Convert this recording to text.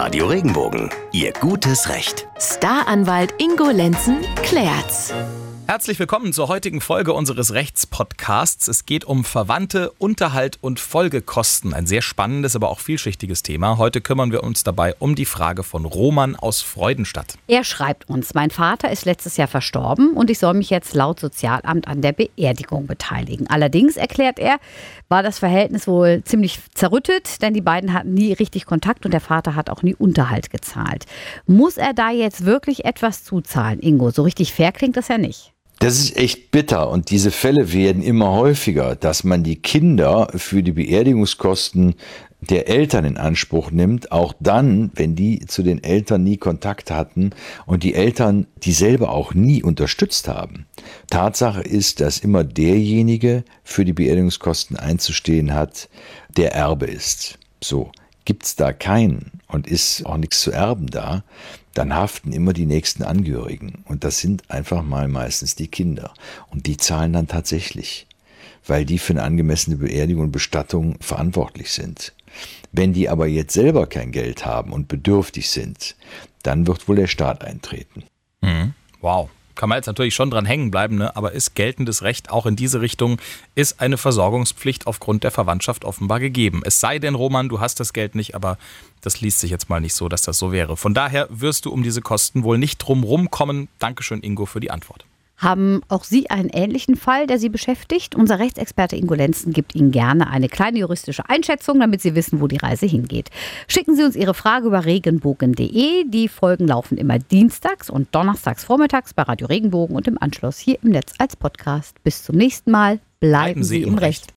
Radio Regenbogen. Ihr gutes Recht. Staranwalt Ingo Lenzen klärt's. Herzlich willkommen zur heutigen Folge unseres Rechtspodcasts. Es geht um Verwandte, Unterhalt und Folgekosten. Ein sehr spannendes, aber auch vielschichtiges Thema. Heute kümmern wir uns dabei um die Frage von Roman aus Freudenstadt. Er schreibt uns, mein Vater ist letztes Jahr verstorben und ich soll mich jetzt laut Sozialamt an der Beerdigung beteiligen. Allerdings, erklärt er, war das Verhältnis wohl ziemlich zerrüttet, denn die beiden hatten nie richtig Kontakt und der Vater hat auch nie Unterhalt gezahlt. Muss er da jetzt wirklich etwas zuzahlen, Ingo? So richtig fair klingt das ja nicht. Das ist echt bitter und diese Fälle werden immer häufiger, dass man die Kinder für die Beerdigungskosten der Eltern in Anspruch nimmt, auch dann, wenn die zu den Eltern nie Kontakt hatten und die Eltern dieselbe auch nie unterstützt haben. Tatsache ist, dass immer derjenige für die Beerdigungskosten einzustehen hat, der Erbe ist. So. Gibt's da keinen und ist auch nichts zu erben da, dann haften immer die nächsten Angehörigen. Und das sind einfach mal meistens die Kinder. Und die zahlen dann tatsächlich, weil die für eine angemessene Beerdigung und Bestattung verantwortlich sind. Wenn die aber jetzt selber kein Geld haben und bedürftig sind, dann wird wohl der Staat eintreten. Mhm. Wow kann man jetzt natürlich schon dran hängen bleiben, ne? aber ist geltendes Recht auch in diese Richtung, ist eine Versorgungspflicht aufgrund der Verwandtschaft offenbar gegeben. Es sei denn, Roman, du hast das Geld nicht, aber das liest sich jetzt mal nicht so, dass das so wäre. Von daher wirst du um diese Kosten wohl nicht drum rumkommen. Dankeschön, Ingo, für die Antwort. Haben auch Sie einen ähnlichen Fall, der Sie beschäftigt? Unser Rechtsexperte Ingo Lenzen gibt Ihnen gerne eine kleine juristische Einschätzung, damit Sie wissen, wo die Reise hingeht. Schicken Sie uns Ihre Frage über regenbogen.de. Die Folgen laufen immer dienstags und donnerstags vormittags bei Radio Regenbogen und im Anschluss hier im Netz als Podcast. Bis zum nächsten Mal. Bleiben, Bleiben Sie, im Recht. Recht.